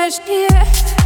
Ležeš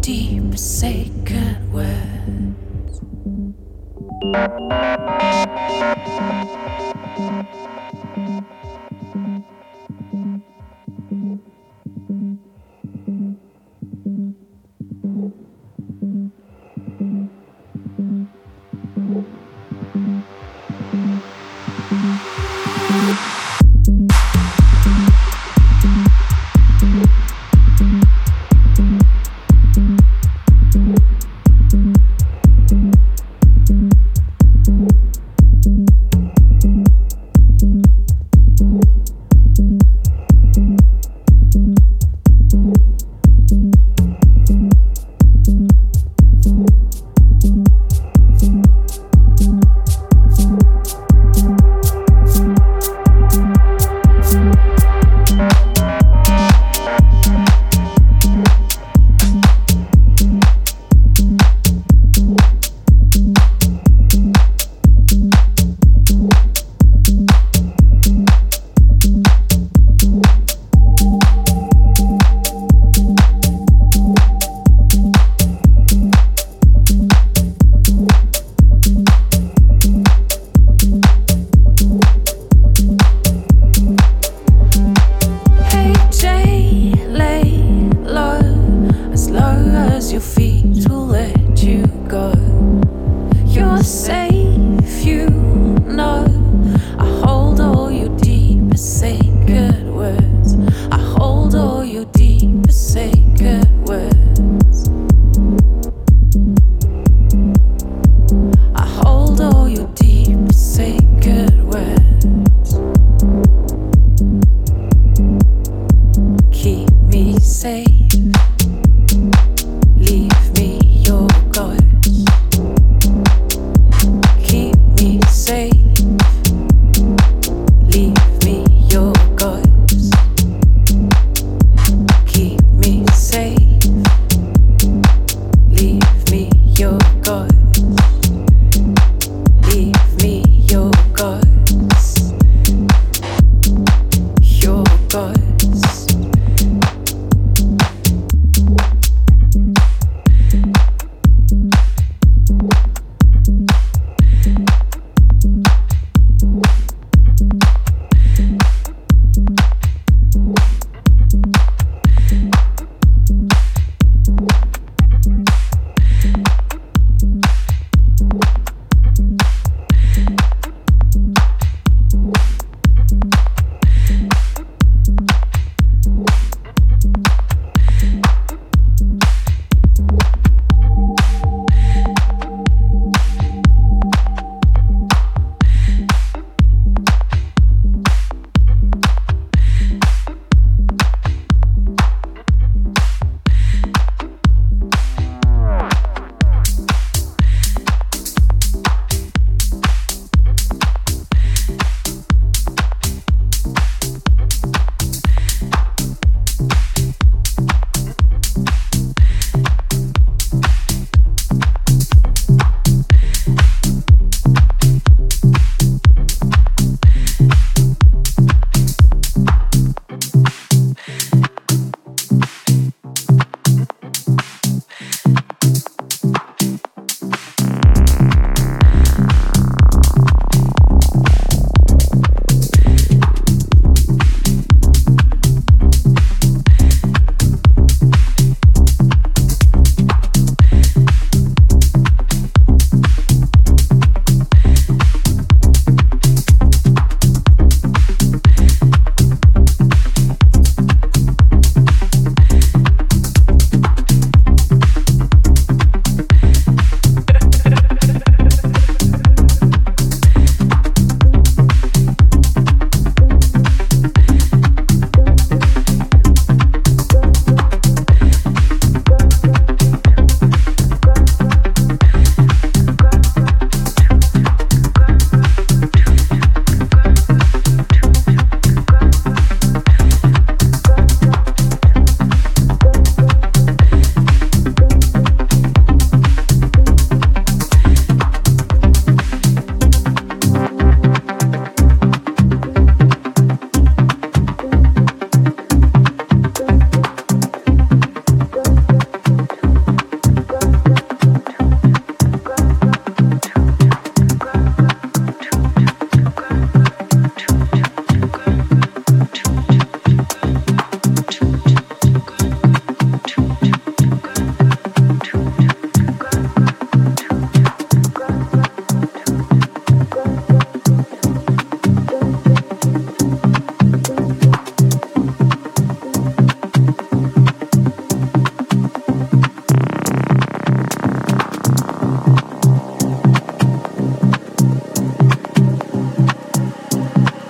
deep sacred words.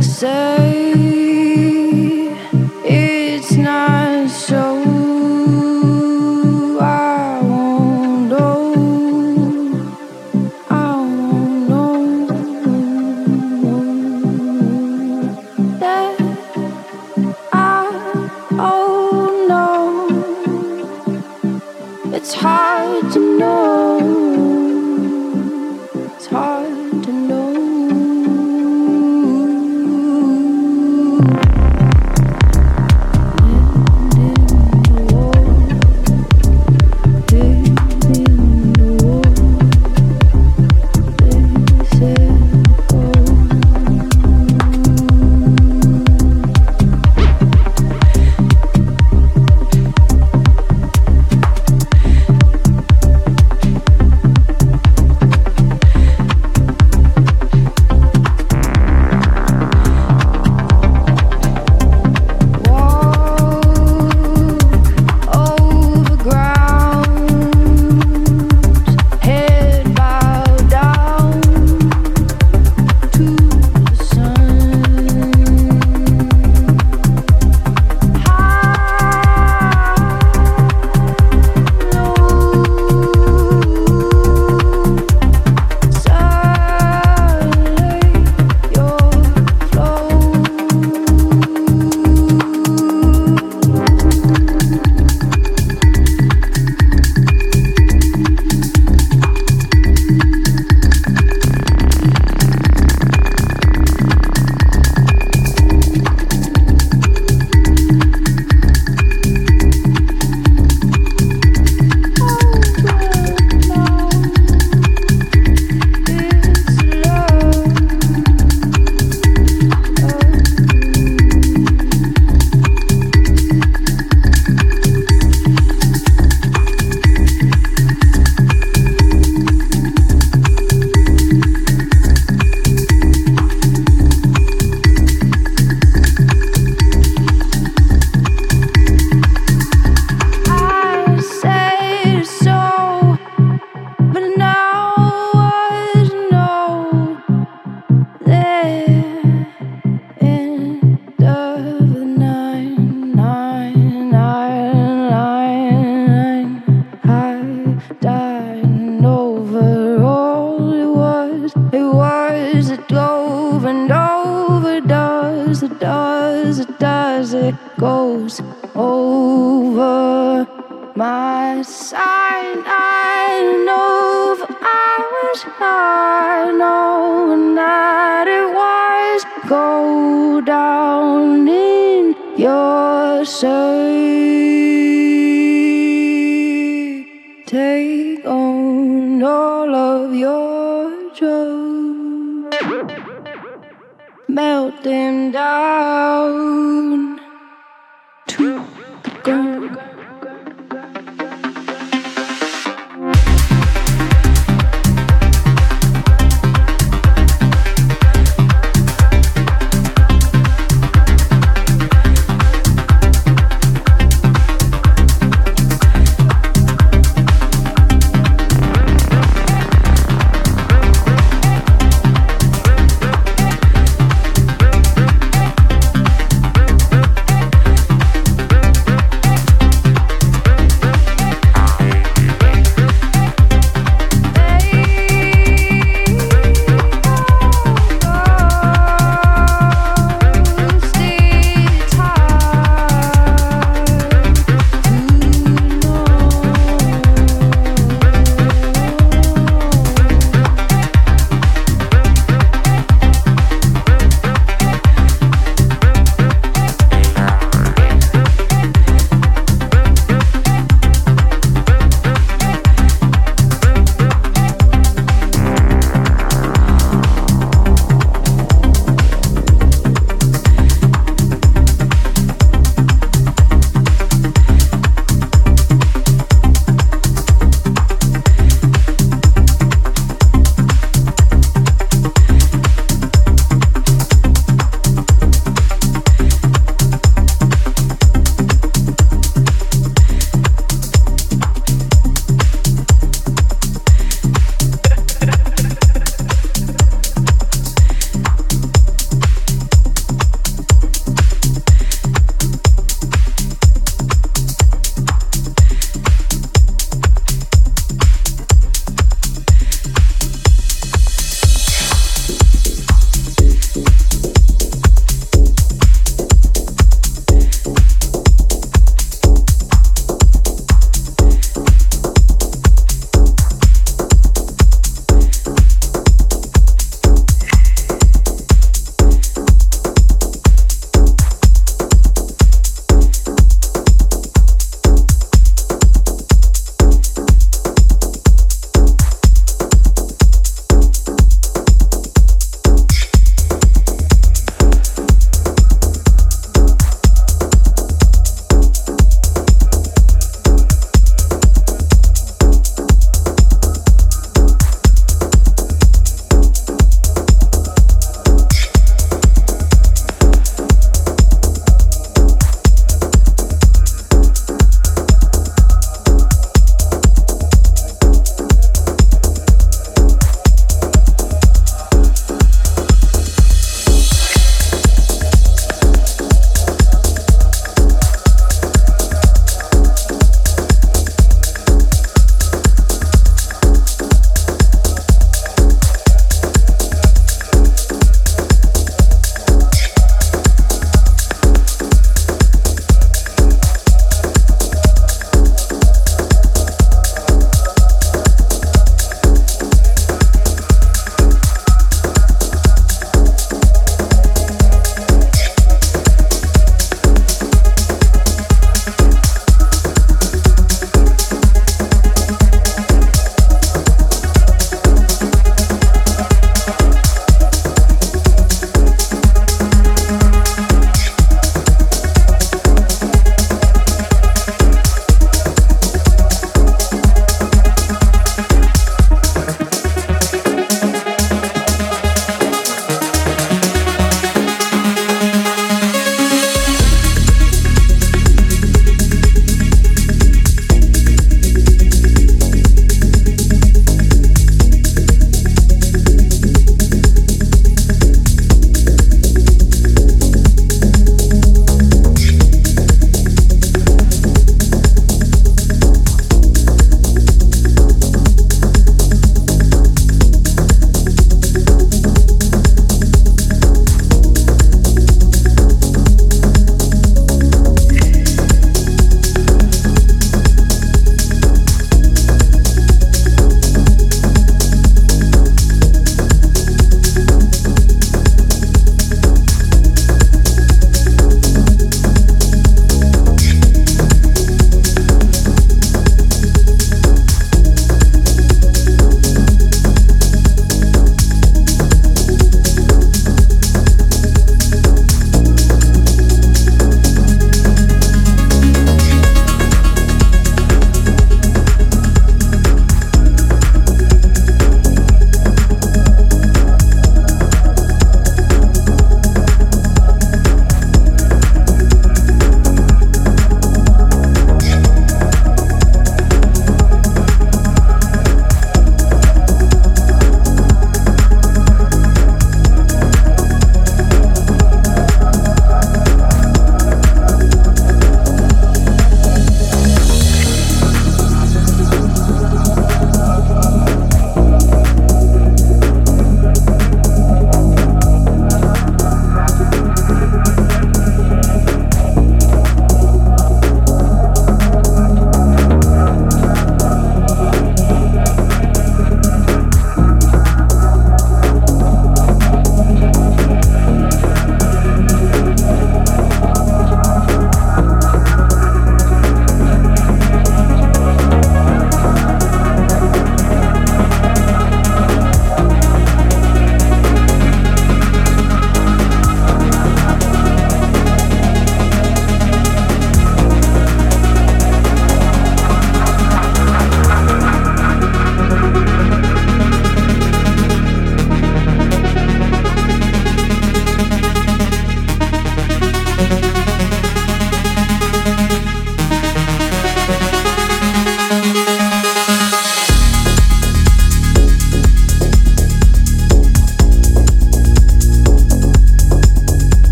Sir. does, it over and over, does, it does, it does, it goes over my side I know I was high, knowing that it was go down in your soul. melting down.